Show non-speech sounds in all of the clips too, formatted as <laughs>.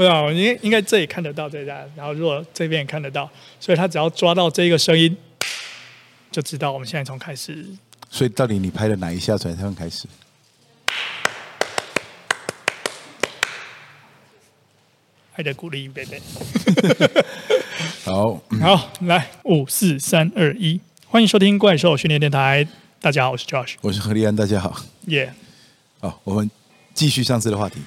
不知道，应应该这里看得到这家，然后如果这边也看得到，所以他只要抓到这个声音，就知道我们现在从开始。所以到底你拍了哪一下才算开始？爱的鼓励，贝贝。<laughs> 好，好，来五四三二一，欢迎收听怪兽训练电台。大家好，我是 Josh，我是何立安，大家好。耶，好，我们继续上次的话题。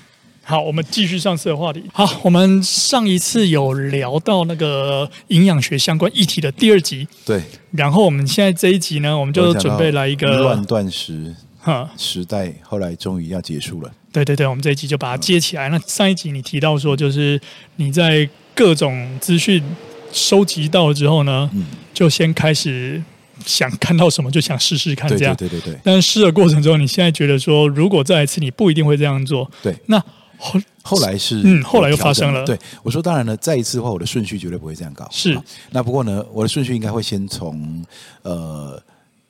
好，我们继续上次的话题。好，我们上一次有聊到那个营养学相关议题的第二集。对。然后我们现在这一集呢，我们就准备来一个乱断食哈时代，后来终于要结束了。对对对，我们这一集就把它接起来。那上一集你提到说，就是你在各种资讯收集到了之后呢，嗯，就先开始想看到什么就想试试看这样。对对对对。但是试的过程中，你现在觉得说，如果再一次，你不一定会这样做。对。那后后来是嗯，后来又发生了。对，我说当然了，再一次的话，我的顺序绝对不会这样搞。是，那不过呢，我的顺序应该会先从呃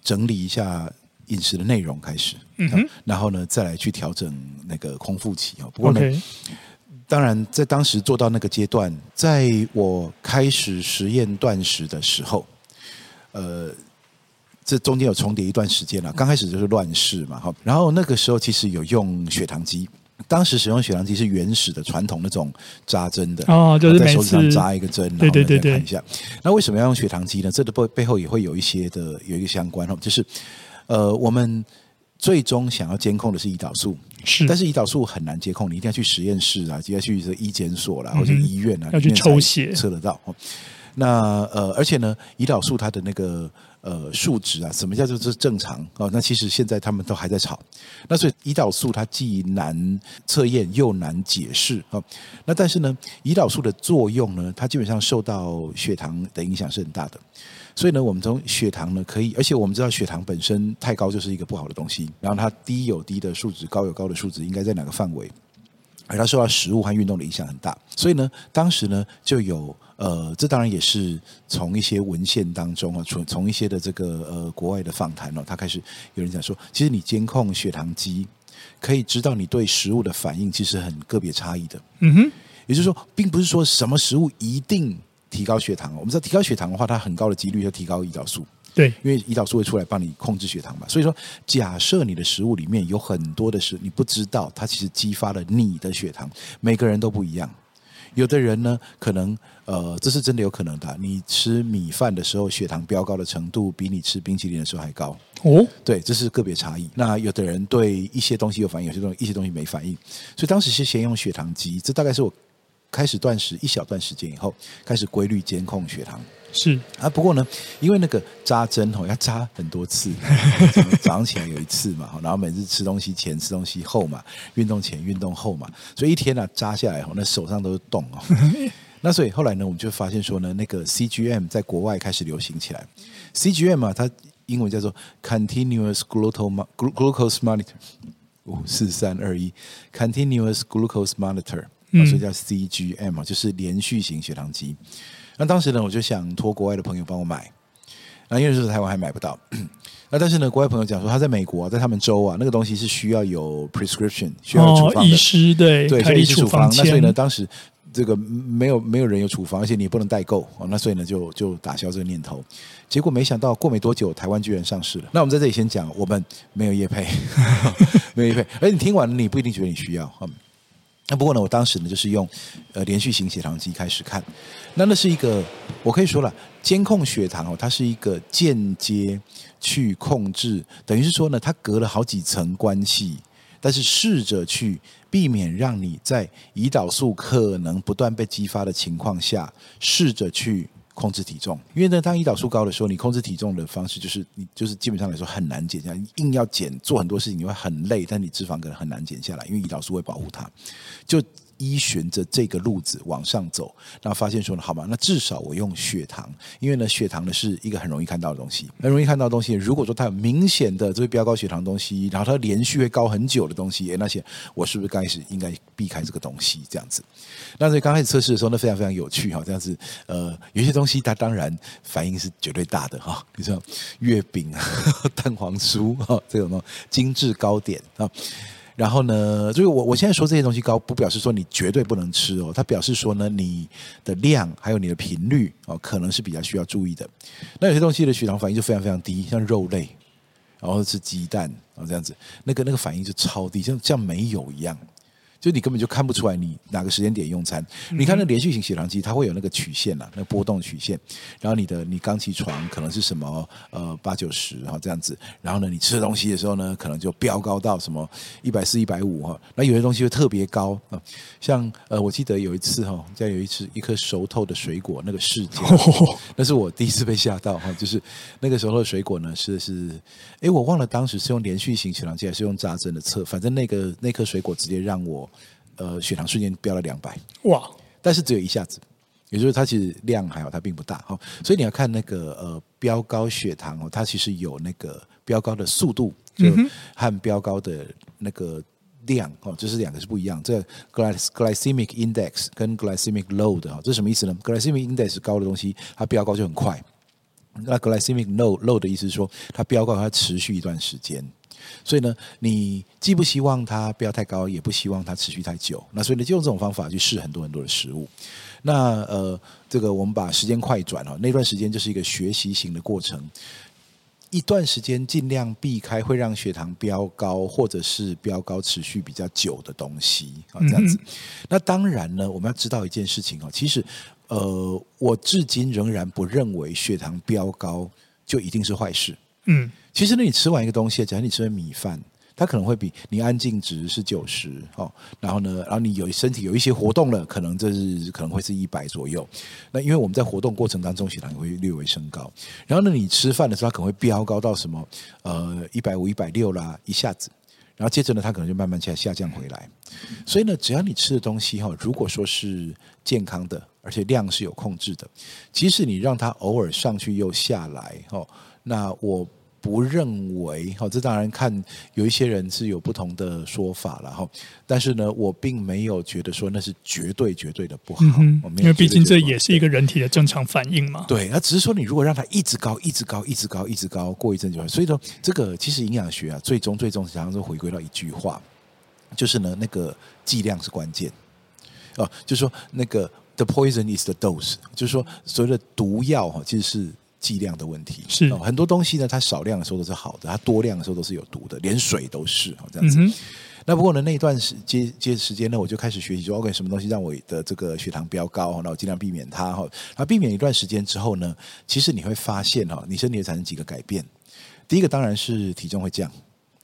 整理一下饮食的内容开始，嗯哼，然后呢再来去调整那个空腹期哦。不过呢，Okay. 当然在当时做到那个阶段，在我开始实验断食的时候，呃，这中间有重叠一段时间了。刚开始就是乱试嘛，哈，然后那个时候其实有用血糖机。当时使用血糖机是原始的传统那种扎针的哦，就是在手指上扎一个针，对对对对，看一下。那为什么要用血糖机呢？这个背背后也会有一些的有一个相关哦，就是呃，我们最终想要监控的是胰岛素，是，但是胰岛素很难监控，你一定要去实验室啊，就要去这医检所啦，或者医院啊，要去抽血测得到。那呃，而且呢，胰岛素它的那个。呃，数值啊，什么叫做是正常哦？那其实现在他们都还在吵。那所以胰岛素它既难测验又难解释哦。那但是呢，胰岛素的作用呢，它基本上受到血糖的影响是很大的。所以呢，我们从血糖呢可以，而且我们知道血糖本身太高就是一个不好的东西。然后它低有低的数值，高有高的数值，应该在哪个范围？而它受到食物和运动的影响很大。所以呢，当时呢就有。呃，这当然也是从一些文献当中啊，从从一些的这个呃国外的访谈哦，他开始有人讲说，其实你监控血糖机可以知道你对食物的反应，其实很个别差异的。嗯哼，也就是说，并不是说什么食物一定提高血糖。我们知道提高血糖的话，它很高的几率要提高胰岛素。对，因为胰岛素会出来帮你控制血糖嘛。所以说，假设你的食物里面有很多的是你不知道，它其实激发了你的血糖。每个人都不一样。有的人呢，可能呃，这是真的有可能的。你吃米饭的时候，血糖飙高的程度比你吃冰淇淋的时候还高。哦，对，这是个别差异。那有的人对一些东西有反应，有些东西一些东西没反应。所以当时是先用血糖机，这大概是我开始断食一小段时间以后，开始规律监控血糖。是啊，不过呢，因为那个扎针哦，要扎很多次，<laughs> 早上起来有一次嘛，然后每次吃东西前、吃东西后嘛，运动前、运动后嘛，所以一天呢、啊、扎下来后，那手上都是洞哦。<laughs> 那所以后来呢，我们就发现说呢，那个 CGM 在国外开始流行起来。CGM 啊，它英文叫做 Continuous Glucose Monitor，五四三二一，Continuous Glucose Monitor，所以叫 CGM 啊，就是连续型血糖机。那当时呢，我就想托国外的朋友帮我买，那因为是台湾还买不到。<coughs> 那但是呢，国外朋友讲说他在美国，在他们州啊，那个东西是需要有 prescription，需要有处方的，医师对对，他医师处方。那所以呢，当时这个没有没有人有处方，而且你也不能代购哦。那所以呢，就就打消这个念头。结果没想到过没多久，台湾居然上市了。那我们在这里先讲，我们没有业配，<laughs> 没有业配。而你听完了，你不一定觉得你需要。那不过呢，我当时呢就是用呃连续型血糖机开始看，那那是一个我可以说了监控血糖哦，它是一个间接去控制，等于是说呢，它隔了好几层关系，但是试着去避免让你在胰岛素可能不断被激发的情况下，试着去。控制体重，因为呢，当胰岛素高的时候，你控制体重的方式就是你就是基本上来说很难减下来，硬要减做很多事情你会很累，但你脂肪可能很难减下来，因为胰岛素会保护它。就依循着这个路子往上走，那发现说呢，好吧，那至少我用血糖，因为呢，血糖呢是一个很容易看到的东西，很容易看到的东西。如果说它有明显的这个飙高血糖的东西，然后它连续会高很久的东西，诶，那些我是不是刚开始应该避开这个东西？这样子。那所以刚开始测试的时候呢，非常非常有趣哈，这样子，呃，有些东西它当然反应是绝对大的哈，比如说月饼、<laughs> 蛋黄酥哈这种精致糕点啊。然后呢，就是我我现在说这些东西高，不表示说你绝对不能吃哦，它表示说呢，你的量还有你的频率哦，可能是比较需要注意的。那有些东西的血糖反应就非常非常低，像肉类，然后吃鸡蛋啊这样子，那个那个反应就超低，像像没有一样。就你根本就看不出来你哪个时间点用餐。你看那连续型血糖机，它会有那个曲线呐，那波动曲线。然后你的你刚起床可能是什么呃八九十哈这样子，然后呢你吃东西的时候呢可能就飙高到什么一百四一百五哈。那有些东西会特别高啊，像呃我记得有一次哈，在有一次一颗熟透的水果那个事件，<laughs> 那是我第一次被吓到哈，就是那个时候的水果呢是是哎我忘了当时是用连续型血糖机还是用扎针的测，反正那个那颗水果直接让我。呃，血糖瞬间飙了两百，哇！但是只有一下子，也就是它其实量还好，它并不大哈。所以你要看那个呃飙高血糖哦，它其实有那个飙高的速度，就和飙高的那个量哦，这是两个是不一样。这 glycemic index 跟 glycemic load 哈，这是什么意思呢？glycemic index 高的东西，它飙高就很快。那 glycemic load load 的意思是说，它飙高它持续一段时间。所以呢，你既不希望它不要太高，也不希望它持续太久。那所以呢，就用这种方法去试很多很多的食物。那呃，这个我们把时间快转哦，那段时间就是一个学习型的过程。一段时间尽量避开会让血糖飙高，或者是飙高持续比较久的东西啊，这样子。那当然呢，我们要知道一件事情哦，其实呃，我至今仍然不认为血糖飙高就一定是坏事。嗯。其实呢，你吃完一个东西，假如你吃完米饭，它可能会比你安静值是九十哦，然后呢，然后你有身体有一些活动了，可能这是可能会是一百左右。那因为我们在活动过程当中，血糖会略微升高。然后呢，你吃饭的时候，它可能会飙高到什么呃一百五、一百六啦，一下子。然后接着呢，它可能就慢慢下下降回来。所以呢，只要你吃的东西哈，如果说是健康的，而且量是有控制的，即使你让它偶尔上去又下来哦，那我。不认为，好，这当然看有一些人是有不同的说法了哈。但是呢，我并没有觉得说那是绝对绝对的不好，嗯、因为毕竟这也是一个人体的正常反应嘛。对，那只是说你如果让它一直高，一直高，一直高，一直高，过一阵就会。所以说，这个其实营养学啊，最终最终常常都回归到一句话，就是呢，那个剂量是关键。哦，就是说那个 the poison is the dose，就是说所谓的毒药哈，其实是。剂量的问题是、哦、很多东西呢，它少量的时候都是好的，它多量的时候都是有毒的，连水都是哦这样子。嗯、那不过呢，那一段时间接时间呢，我就开始学习说，OK，什么东西让我的这个血糖飙高，那我尽量避免它哈。那避免一段时间之后呢，其实你会发现哈，你身体会产生几个改变。第一个当然是体重会降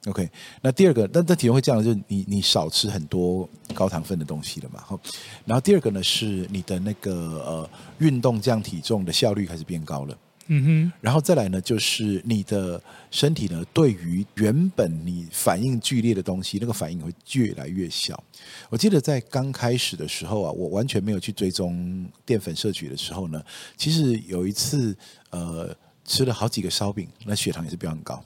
，OK。那第二个，那那体重会降的就是你你少吃很多高糖分的东西了嘛。然后第二个呢，是你的那个呃运动降体重的效率开始变高了。嗯哼，然后再来呢，就是你的身体呢，对于原本你反应剧烈的东西，那个反应会越来越小。我记得在刚开始的时候啊，我完全没有去追踪淀粉摄取的时候呢，其实有一次呃吃了好几个烧饼，那血糖也是比较高。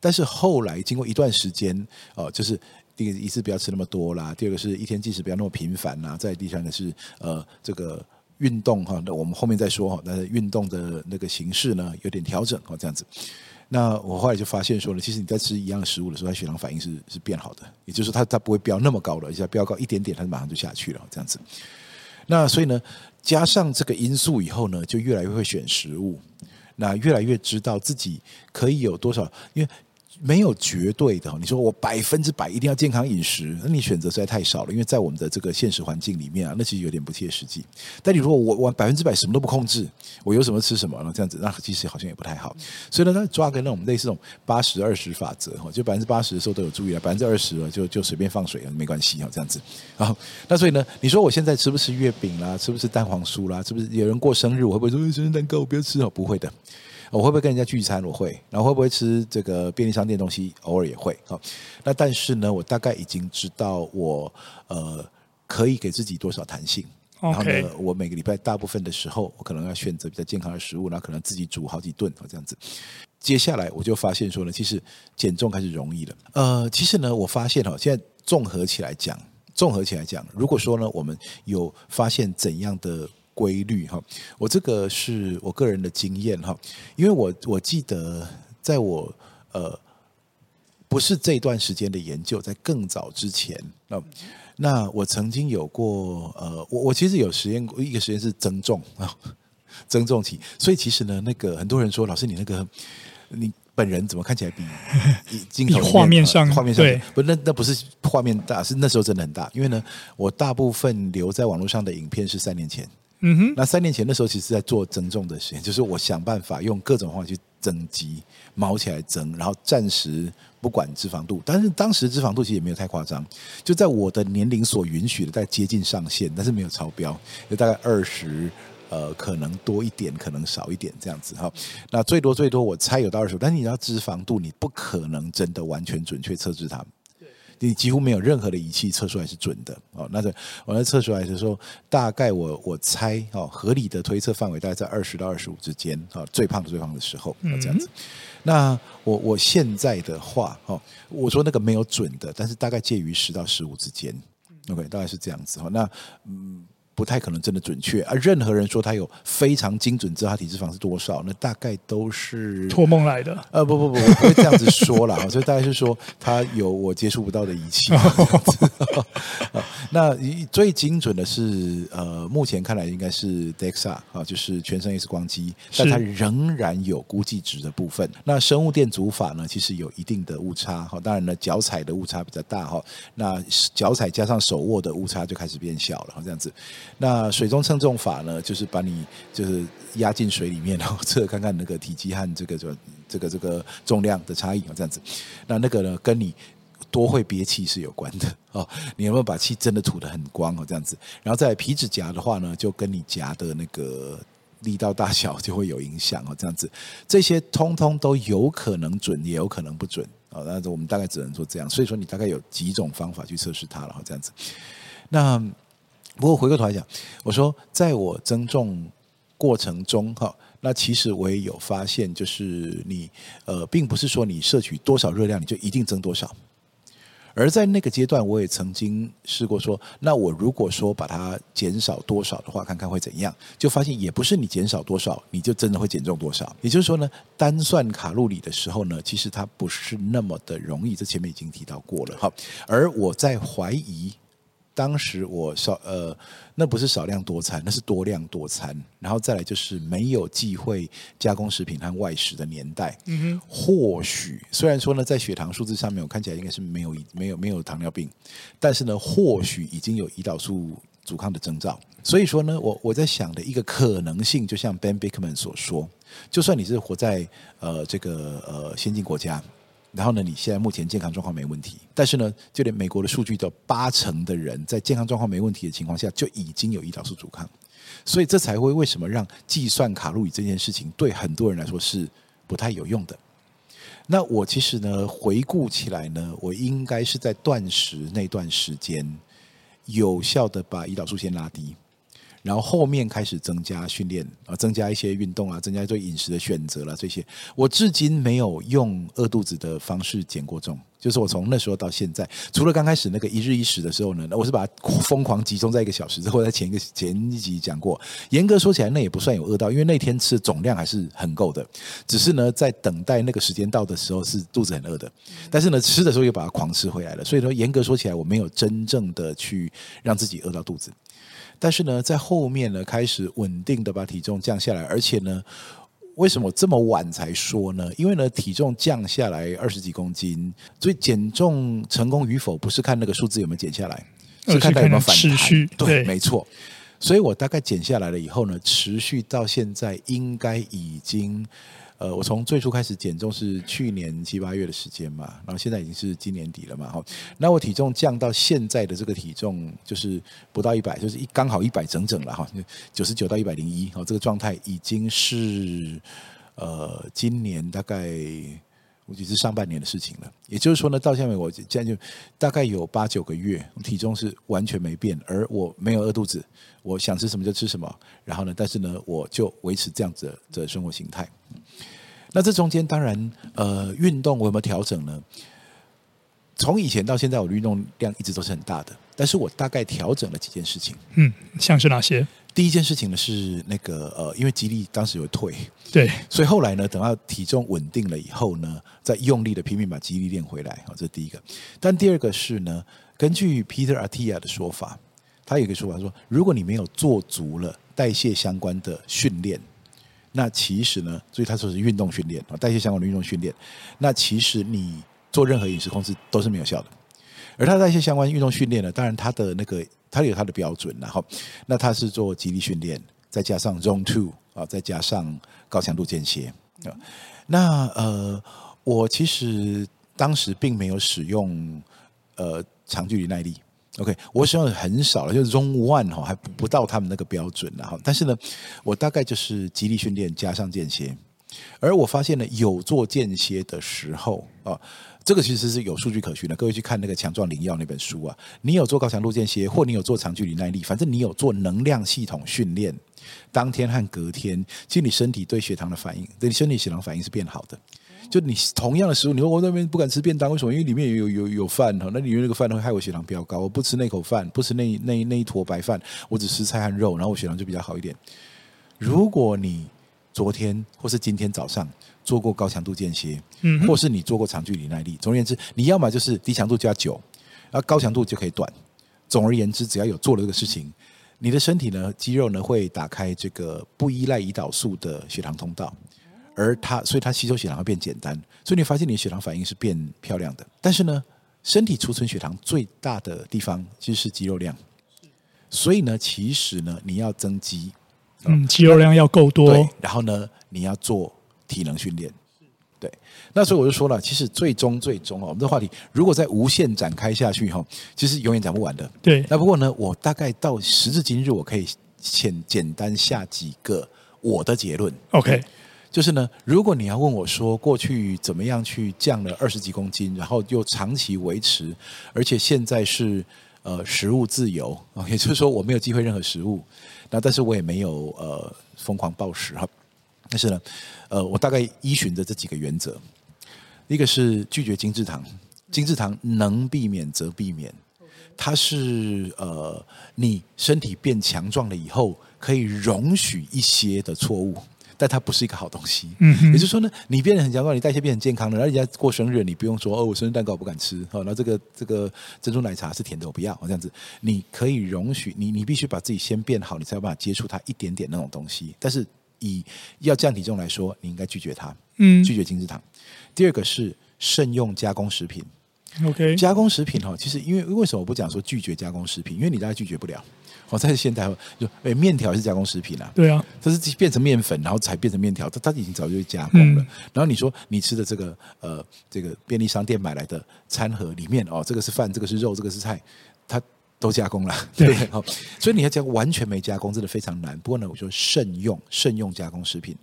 但是后来经过一段时间哦、呃，就是第一个一次不要吃那么多啦，第二个是一天进食不要那么频繁啦，再第三个是呃这个。运动哈，那我们后面再说哈。但是运动的那个形式呢，有点调整哦，这样子。那我后来就发现说呢，其实你在吃一样的食物的时候，它血糖反应是是变好的，也就是说它它不会飙那么高了，而且飙高一点点，它马上就下去了，这样子。那所以呢，加上这个因素以后呢，就越来越会选食物，那越来越知道自己可以有多少，因为。没有绝对的，你说我百分之百一定要健康饮食，那你选择实在太少了。因为在我们的这个现实环境里面啊，那其实有点不切实际。但你如果我我百分之百什么都不控制，我有什么吃什么，那这样子，那其实好像也不太好。所以呢，他抓个那种类似这种八十二十法则哈，就百分之八十的时候都有注意了，百分之二十了就就随便放水了，没关系哈，这样子。好，那所以呢，你说我现在吃不吃月饼啦，吃不吃蛋黄酥啦，是不是有人过生日，我会不会说、生日蛋糕我不要吃哦？不会的。我会不会跟人家聚餐？我会。然后会不会吃这个便利商店东西？偶尔也会。好，那但是呢，我大概已经知道我呃可以给自己多少弹性。然后呢我每个礼拜大部分的时候，我可能要选择比较健康的食物，然后可能自己煮好几顿这样子。接下来我就发现说呢，其实减重开始容易了。呃，其实呢，我发现哈，现在综合起来讲，综合起来讲，如果说呢，我们有发现怎样的规律哈，我这个是我个人的经验哈，因为我我记得在我呃不是这段时间的研究，在更早之前那。那我曾经有过，呃，我我其实有实验过一个实验是增重啊，增重期。所以其实呢，那个很多人说，老师你那个你本人怎么看起来比 <laughs> 镜头画面上画面上对不那那不是画面大，是那时候真的很大。因为呢，我大部分留在网络上的影片是三年前。嗯哼，那三年前的时候其实在做增重的实验，就是我想办法用各种方法去增肌，毛起来增，然后暂时不管脂肪度，但是当时脂肪度其实也没有太夸张，就在我的年龄所允许的，在接近上限，但是没有超标，就大概二十，呃，可能多一点，可能少一点这样子哈。那最多最多我猜有到二十，但是你知道脂肪度，你不可能真的完全准确测试它。你几乎没有任何的仪器测出来是准的哦。那个我在测出来的时候，大概我我猜哦，合理的推测范围大概在二十到二十五之间啊。最胖的最胖的时候，这样子。那我我现在的话哦，我说那个没有准的，但是大概介于十到十五之间。OK，大概是这样子哈。那嗯。不太可能真的准确，而任何人说他有非常精准知道他体脂肪是多少，那大概都是托梦来的。呃，不不不，我不会这样子说啦。<laughs> 所以大概是说他有我接触不到的仪器。<laughs> <laughs> 那最精准的是呃，目前看来应该是 DEXA 啊，就是全身 X 光机，但它仍然有估计值的部分。那生物电阻法呢，其实有一定的误差哈。当然呢，脚踩的误差比较大哈。那脚踩加上手握的误差就开始变小了，这样子。那水中称重法呢，就是把你就是压进水里面，然后测看看那个体积和这个这这个这个重量的差异啊，这样子。那那个呢，跟你多会憋气是有关的 <laughs> 哦。你有没有把气真的吐得很光哦？这样子。然后在皮脂夹的话呢，就跟你夹的那个力道大小就会有影响哦。这样子，这些通通都有可能准，也有可能不准哦。那我们大概只能说这样。所以说，你大概有几种方法去测试它了，这样子。那。不过回过头来讲，我说在我增重过程中哈，那其实我也有发现，就是你呃，并不是说你摄取多少热量你就一定增多少，而在那个阶段，我也曾经试过说，那我如果说把它减少多少的话，看看会怎样，就发现也不是你减少多少你就真的会减重多少。也就是说呢，单算卡路里的时候呢，其实它不是那么的容易。这前面已经提到过了哈，而我在怀疑。当时我少呃，那不是少量多餐，那是多量多餐。然后再来就是没有忌讳加工食品和外食的年代。嗯哼，或许虽然说呢，在血糖数字上面我看起来应该是没有没有没有糖尿病，但是呢，或许已经有胰岛素阻抗的征兆。所以说呢，我我在想的一个可能性，就像 Ben Bikman 所说，就算你是活在呃这个呃先进国家。然后呢，你现在目前健康状况没问题，但是呢，就连美国的数据都八成的人在健康状况没问题的情况下，就已经有胰岛素阻抗，所以这才会为什么让计算卡路里这件事情对很多人来说是不太有用的。那我其实呢，回顾起来呢，我应该是在断食那段时间，有效的把胰岛素先拉低。然后后面开始增加训练啊，增加一些运动啊，增加对饮食的选择了这些。我至今没有用饿肚子的方式减过重，就是我从那时候到现在，除了刚开始那个一日一食的时候呢，我是把它疯狂集中在一个小时。之后在前一个前一集讲过，严格说起来那也不算有饿到，因为那天吃的总量还是很够的，只是呢在等待那个时间到的时候是肚子很饿的，但是呢吃的时候又把它狂吃回来了。所以说严格说起来，我没有真正的去让自己饿到肚子。但是呢，在后面呢，开始稳定的把体重降下来，而且呢，为什么这么晚才说呢？因为呢，体重降下来二十几公斤，所以减重成功与否不是看那个数字有没有减下来，是看它有没有反弹。对，没错。所以我大概减下来了以后呢，持续到现在应该已经。呃，我从最初开始减重是去年七八月的时间嘛，然后现在已经是今年底了嘛，哈，那我体重降到现在的这个体重就是不到一百，就是一刚好一百整整了哈，九十九到一百零一，哦，这个状态已经是呃今年大概我只是上半年的事情了。也就是说呢，到下面我现在就大概有八九个月，体重是完全没变，而我没有饿肚子，我想吃什么就吃什么。然后呢，但是呢，我就维持这样子的生活形态。那这中间当然，呃，运动我有没有调整呢？从以前到现在，我的运动量一直都是很大的，但是我大概调整了几件事情。嗯，像是哪些？第一件事情呢是那个呃，因为肌力当时有退，对，所以后来呢，等到体重稳定了以后呢，再用力的拼命把肌力练回来。哦，这是第一个。但第二个是呢，根据 Peter Attia 的说法，他有一个说法说，如果你没有做足了代谢相关的训练，那其实呢，所以他说是运动训练啊，代谢相关的运动训练，那其实你做任何饮食控制都是没有效的。而他代谢相关运动训练呢，当然他的那个。他有他的标准，然后，那他是做极力训练，再加上 Zone Two 啊，再加上高强度间歇啊。那呃，我其实当时并没有使用呃长距离耐力，OK，我使用的很少了，就是 Zone One 哈，还不到他们那个标准，然后，但是呢，我大概就是极力训练加上间歇，而我发现呢，有做间歇的时候啊。这个其实是有数据可循的，各位去看那个《强壮灵药》那本书啊，你有做高强度间歇，或你有做长距离耐力，反正你有做能量系统训练，当天和隔天，其实你身体对血糖的反应，对你身体血糖反应是变好的。就你同样的食物，你说我那边不敢吃便当，为什么？因为里面有有有饭哈，那里面那个饭会害我血糖飙高。我不吃那口饭，不吃那那那一坨白饭，我只吃菜和肉，然后我血糖就比较好一点。如果你昨天或是今天早上。做过高强度间歇，嗯，或是你做过长距离耐力。总而言之，你要么就是低强度加久，然后高强度就可以短。总而言之，只要有做了这个事情，你的身体呢，肌肉呢会打开这个不依赖胰岛素的血糖通道，而它，所以它吸收血糖会变简单。所以你发现你的血糖反应是变漂亮的。但是呢，身体储存血糖最大的地方其实是肌肉量，所以呢，其实呢，你要增肌，嗯，肌肉量要够多，对，然后呢，你要做。体能训练，对，那所以我就说了，其实最终最终哦，我们的话题如果再无限展开下去哈，其实永远讲不完的。对，那不过呢，我大概到时至今日，我可以简简单下几个我的结论。OK，就是呢，如果你要问我说过去怎么样去降了二十几公斤，然后又长期维持，而且现在是呃食物自由啊，也就是说我没有机会任何食物，那但是我也没有呃疯狂暴食哈。但是呢，呃，我大概依循着这几个原则，一个是拒绝精制糖，精制糖能避免则避免，它是呃，你身体变强壮了以后可以容许一些的错误，但它不是一个好东西。嗯哼，也就是说呢，你变得很强壮，你代谢变很健康了，然后人家过生日，你不用说哦，我生日蛋糕我不敢吃，好，那这个这个珍珠奶茶是甜的，我不要，这样子，你可以容许你，你必须把自己先变好，你才有办法接触它一点点那种东西，但是。以要降体重来说，你应该拒绝它，嗯，拒绝精制糖。第二个是慎用加工食品，OK，加工食品哈，其实因为为什么我不讲说拒绝加工食品？因为你大概拒绝不了。哦，在现代就哎，面条是加工食品啊，对啊，它是变成面粉，然后才变成面条，它它已经早就加工了。嗯、然后你说你吃的这个呃，这个便利商店买来的餐盒里面哦，这个是饭，这个是肉，这个是菜，它。都加工了，对所以你要讲完全没加工，真的非常难。不过呢，我说慎用，慎用加工食品，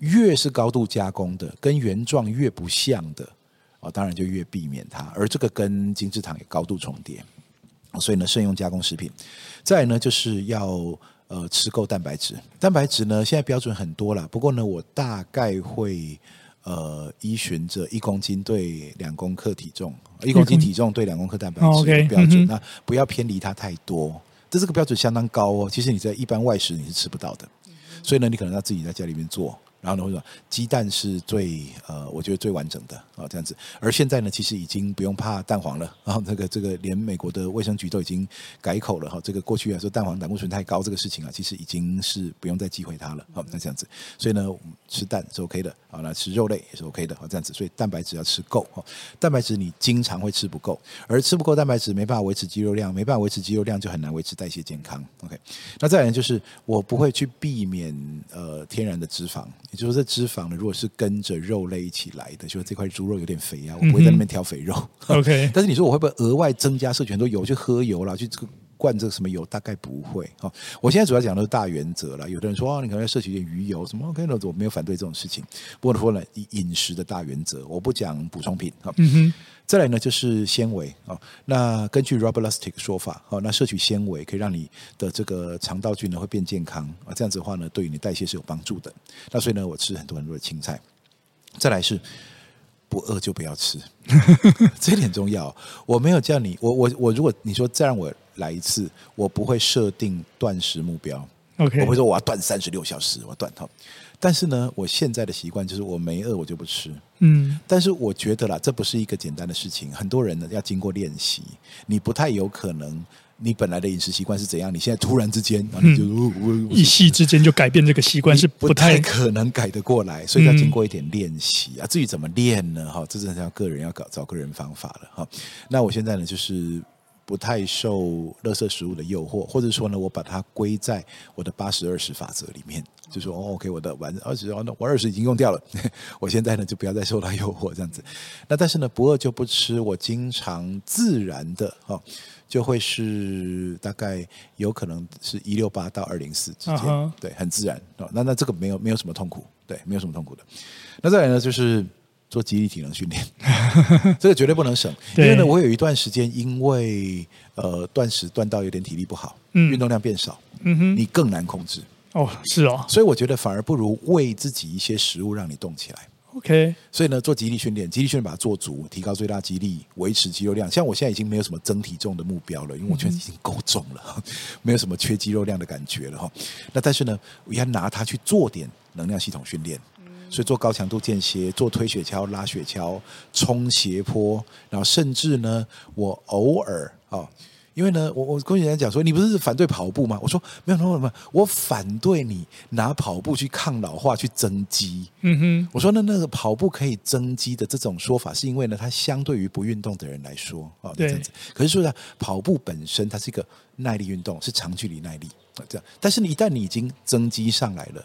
越是高度加工的，跟原状越不像的，哦，当然就越避免它。而这个跟精制糖也高度重叠，所以呢，慎用加工食品。再来呢，就是要呃吃够蛋白质。蛋白质呢，现在标准很多了，不过呢，我大概会。呃，依循着一公斤对两公克体重，一公斤体重对两公克蛋白质的标准，那不要偏离它太多。这这个标准相当高哦，其实你在一般外食你是吃不到的，所以呢，你可能要自己在家里面做。然后呢，或者说鸡蛋是最呃，我觉得最完整的啊，这样子。而现在呢，其实已经不用怕蛋黄了。然后这个这个，连美国的卫生局都已经改口了哈。这个过去来说蛋黄胆固醇太高这个事情啊，其实已经是不用再忌讳它了。好，那这样子，所以呢，吃蛋是 OK 的。好，那吃肉类也是 OK 的。啊，这样子，所以蛋白质要吃够。哈，蛋白质你经常会吃不够，而吃不够蛋白质没办法维持肌肉量，没办法维持肌肉量就很难维持代谢健康。OK，那再来就是我不会去避免呃天然的脂肪。也就是说，这脂肪呢，如果是跟着肉类一起来的，就是这块猪肉有点肥啊，我不会在那边挑肥肉。OK，<laughs> 但是你说我会不会额外增加摄取很多油去喝油啦，去这个灌这个什么油？大概不会。哈，我现在主要讲的是大原则了。有的人说哦，你可能要摄取一点鱼油什么？OK，那我没有反对这种事情。不过说呢，饮食的大原则，我不讲补充品。哈，嗯哼。再来呢，就是纤维啊。那根据 Robert Lustig 说法，哦，那摄取纤维可以让你的这个肠道菌呢会变健康啊。这样子的话呢，对于你代谢是有帮助的。那所以呢，我吃很多很多的青菜。再来是不饿就不要吃，<laughs> 这点重要。我没有叫你，我我我，如果你说再让我来一次，我不会设定断食目标。OK，我不会说我要断三十六小时，我要断它。但是呢，我现在的习惯就是我没饿我就不吃。嗯，但是我觉得啦，这不是一个简单的事情。很多人呢要经过练习，你不太有可能，你本来的饮食习惯是怎样，你现在突然之间，然后你就、嗯、一夕之间就改变这个习惯是不太，可能改得过来，所以要经过一点练习啊。至于怎么练呢？哈，这真的要个人要搞找个人方法了哈。那我现在呢就是。不太受垃圾食物的诱惑，或者说呢，我把它归在我的八十二十法则里面，就说哦，OK，我的完二十，那我二十已经用掉了，<laughs> 我现在呢就不要再受到诱惑这样子。那但是呢，不饿就不吃，我经常自然的哈，就会是大概有可能是一六八到二零四之间，uh huh. 对，很自然。那那这个没有没有什么痛苦，对，没有什么痛苦的。那再来呢，就是。做肌力体能训练，<laughs> 这个绝对不能省。因为呢，我有一段时间因为呃断食断到有点体力不好，嗯，运动量变少，嗯哼，你更难控制。哦，是哦。所以我觉得反而不如喂自己一些食物让你动起来。OK。所以呢，做肌力训练，肌力训练把它做足，提高最大肌力，维持肌肉量。像我现在已经没有什么增体重的目标了，因为我觉得已经够重了，<laughs> 没有什么缺肌肉量的感觉了哈。那但是呢，我要拿它去做点能量系统训练。所以做高强度间歇，做推雪橇、拉雪橇、冲斜坡，然后甚至呢，我偶尔啊、哦，因为呢，我我跟人家讲说，你不是反对跑步吗？我说没有没有没有，我反对你拿跑步去抗老化、去增肌。嗯哼，我说那那个跑步可以增肌的这种说法，是因为呢，它相对于不运动的人来说啊，哦、对这样子。可是说呢，跑步本身它是一个耐力运动，是长距离耐力啊这样。但是你一旦你已经增肌上来了。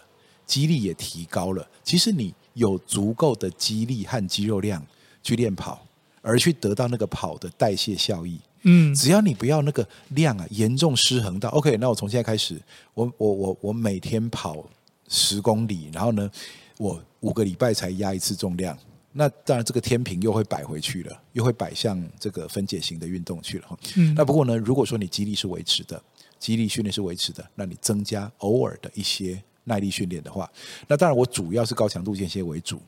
肌力也提高了，其实你有足够的肌力和肌肉量去练跑，而去得到那个跑的代谢效益。嗯，只要你不要那个量啊严重失衡到，OK，那我从现在开始，我我我我每天跑十公里，然后呢，我五个礼拜才压一次重量，那当然这个天平又会摆回去了，又会摆向这个分解型的运动去了哈。嗯，那不过呢，如果说你肌力是维持的，肌力训练是维持的，那你增加偶尔的一些。耐力训练的话，那当然我主要是高强度间歇为主。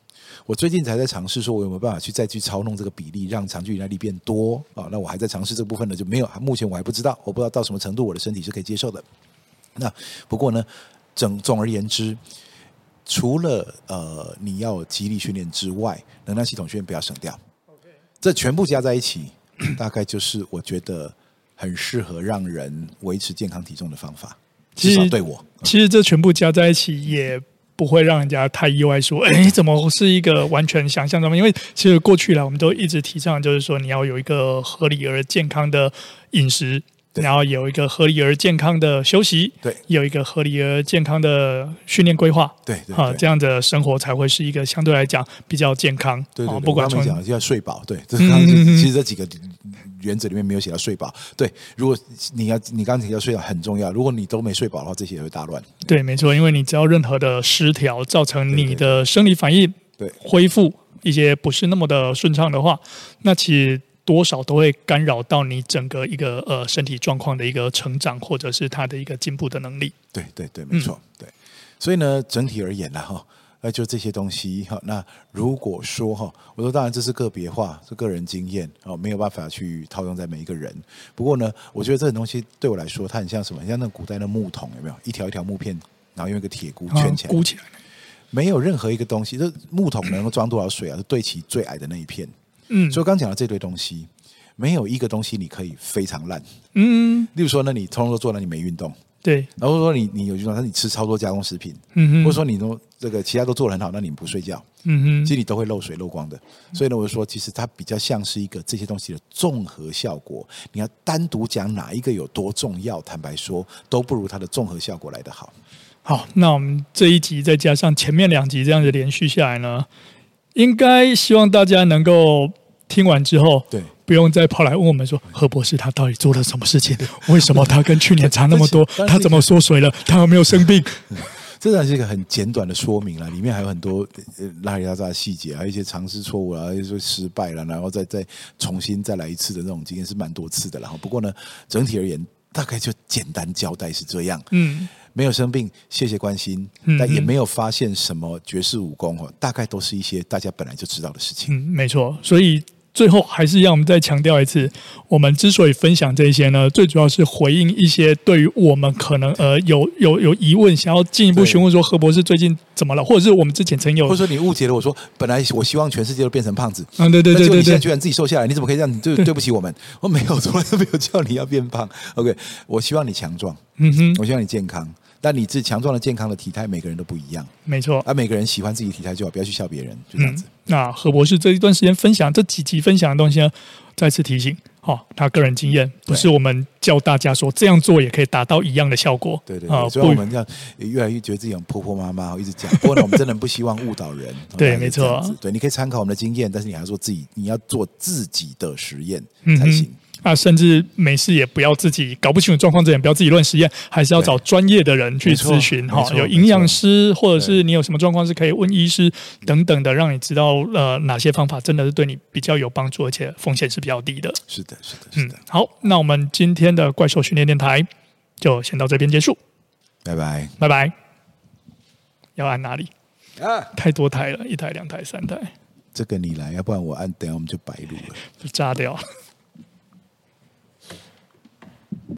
我最近才在尝试说，我有没有办法去再去操弄这个比例，让长距离耐力变多啊？那我还在尝试这部分呢，就没有。目前我还不知道，我不知道到什么程度我的身体是可以接受的。那不过呢，总总而言之，除了呃你要有肌力训练之外，能量系统训练不要省掉。这全部加在一起，<clears throat> 大概就是我觉得很适合让人维持健康体重的方法。至少对我，其实这全部加在一起也不会让人家太意外，说，哎，怎么是一个完全想象中？因为其实过去来我们都一直提倡，就是说你要有一个合理而健康的饮食。然后有一个合理而健康的休息，对，有一个合理而健康的训练规划，对，对，啊，这样的生活才会是一个相对来讲比较健康。对，对，对，不管从讲就要睡饱，对，这其实这几个原则里面没有写到睡饱。对，如果你要你刚才提到睡饱很重要，如果你都没睡饱的话，这些也会大乱。对，没错，因为你只要任何的失调造成你的生理反应，对，恢复一些不是那么的顺畅的话，那其实。多少都会干扰到你整个一个呃身体状况的一个成长，或者是他的一个进步的能力。对对对，没错，嗯、对。所以呢，整体而言呢，哈，那就这些东西哈。那如果说哈，我说当然这是个别化，是个人经验哦，没有办法去套用在每一个人。不过呢，我觉得这种东西对我来说，它很像什么？很像那古代的木桶，有没有一条一条木片，然后用一个铁箍圈起来，箍起来。没有任何一个东西，这木桶能够装多少水啊？是对齐最矮的那一片。嗯，所以刚讲的这堆东西，没有一个东西你可以非常烂。嗯，例如说，那你通通都做了，你没运动，对。然后说你你有运动，那你吃超多加工食品，嗯哼，或者说你都这个其他都做得很好，那你不睡觉，嗯哼，其实你都会漏水漏光的。所以呢，我就说，其实它比较像是一个这些东西的综合效果。你要单独讲哪一个有多重要，坦白说，都不如它的综合效果来得好。好，那我们这一集再加上前面两集这样子连续下来呢，应该希望大家能够听完之后，对，不用再跑来问我们说何博士他到底做了什么事情？为什么他跟去年差那么多？<laughs> 他怎么缩水了？他有没有生病？<laughs> 这算是一个很简短的说明了，里面还有很多拉里拉杂的细节，还有一些尝试错误啊，一些失败了，然后再再重新再来一次的那种经验是蛮多次的。然后不过呢，整体而言，大概就简单交代是这样。嗯，没有生病，谢谢关心，但也没有发现什么绝世武功哦，大概都是一些大家本来就知道的事情。嗯，没错，所以。最后还是让我们再强调一次，我们之所以分享这些呢，最主要是回应一些对于我们可能呃有有有疑问，想要进一步询问说何博士最近怎么了，或者是我们之前曾有，或者说你误解了我说，本来我希望全世界都变成胖子，嗯，对对对对对，你现在居然自己瘦下来，你怎么可以这样？你对对不起我们，<laughs> 我没有，从来都没有叫你要变胖。OK，我希望你强壮，嗯哼，我希望你健康。但你自强壮的、健康的体态，每个人都不一样。没错，啊，每个人喜欢自己体态就好，不要去笑别人，就这样子。嗯、那何博士这一段时间分享这几集分享的东西呢，再次提醒，好、哦，他个人经验不是我们教大家说这样做也可以达到一样的效果。对对对，哦、所以我们这样也越来越觉得自己很婆婆妈妈，一直讲。不过呢，我们真的不希望误导人。对，没错。对，你可以参考我们的经验，但是你还要做自己，你要做自己的实验才行。嗯那甚至没事也不要自己搞不清楚状况之前不要自己乱实验，还是要找专业的人去咨询哈，有营养师或者是你有什么状况是可以问医师等等的，让你知道呃哪些方法真的是对你比较有帮助，而且风险是比较低的。是的，是的，是的。嗯，好，那我们今天的怪兽训练电台就先到这边结束，拜拜，拜拜。要按哪里？啊，太多台了，一台、两台、三台。这个你来，要不然我按，等下我们就白录了，就炸掉。